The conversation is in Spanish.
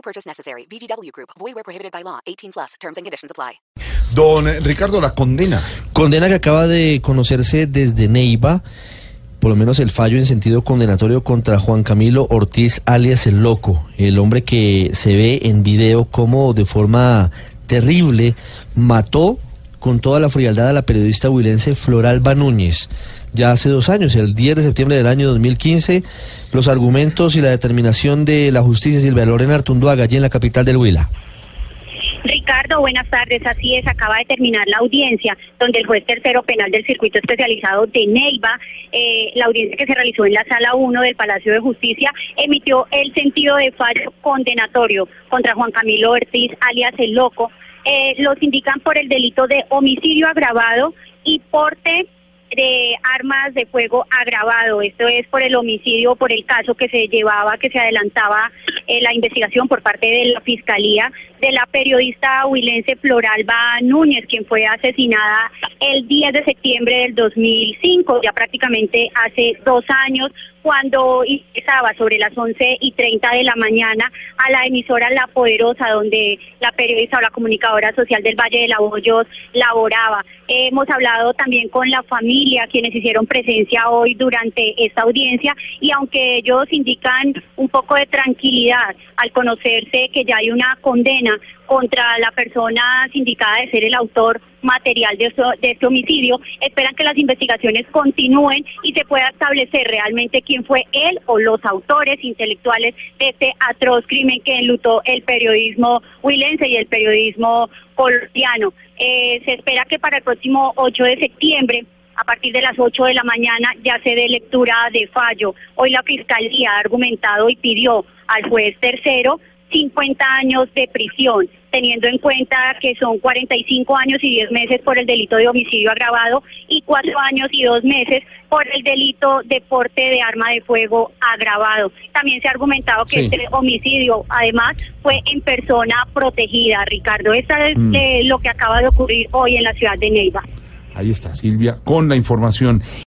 No purchase necessary. VGW Group. Void where prohibited by law. 18 plus. Terms and conditions apply. Don Ricardo, la condena. Condena que acaba de conocerse desde Neiva, por lo menos el fallo en sentido condenatorio contra Juan Camilo Ortiz, alias el Loco, el hombre que se ve en video como de forma terrible mató con toda la frialdad a la periodista huilense Floralba Núñez. Ya hace dos años, el 10 de septiembre del año 2015, los argumentos y la determinación de la justicia Silvia Lorena Artunduaga allí en la capital del Huila. Ricardo, buenas tardes. Así es, acaba de terminar la audiencia donde el juez tercero penal del circuito especializado de Neiva, eh, la audiencia que se realizó en la sala 1 del Palacio de Justicia, emitió el sentido de fallo condenatorio contra Juan Camilo Ortiz, alias El Loco. Eh, los indican por el delito de homicidio agravado y porte de armas de fuego agravado. Esto es por el homicidio, por el caso que se llevaba, que se adelantaba eh, la investigación por parte de la Fiscalía de la periodista huilense Floralba Núñez, quien fue asesinada el 10 de septiembre del 2005, ya prácticamente hace dos años, cuando ingresaba sobre las 11 y 30 de la mañana a la emisora La Poderosa, donde la periodista o la comunicadora social del Valle de la Hoyos laboraba. Hemos hablado también con la familia, quienes hicieron presencia hoy durante esta audiencia, y aunque ellos indican un poco de tranquilidad al conocerse que ya hay una condena contra la persona sindicada de ser el autor material de, de este homicidio, esperan que las investigaciones continúen y se pueda establecer realmente quién fue él o los autores intelectuales de este atroz crimen que enlutó el periodismo huilense y el periodismo colombiano. Eh, se espera que para el próximo 8 de septiembre a partir de las 8 de la mañana ya se dé lectura de fallo. Hoy la Fiscalía ha argumentado y pidió al juez tercero 50 años de prisión, teniendo en cuenta que son 45 años y 10 meses por el delito de homicidio agravado y 4 años y 2 meses por el delito de porte de arma de fuego agravado. También se ha argumentado que este homicidio, además, fue en persona protegida. Ricardo, esto es Mm. eh, lo que acaba de ocurrir hoy en la ciudad de Neiva. Ahí está Silvia con la información.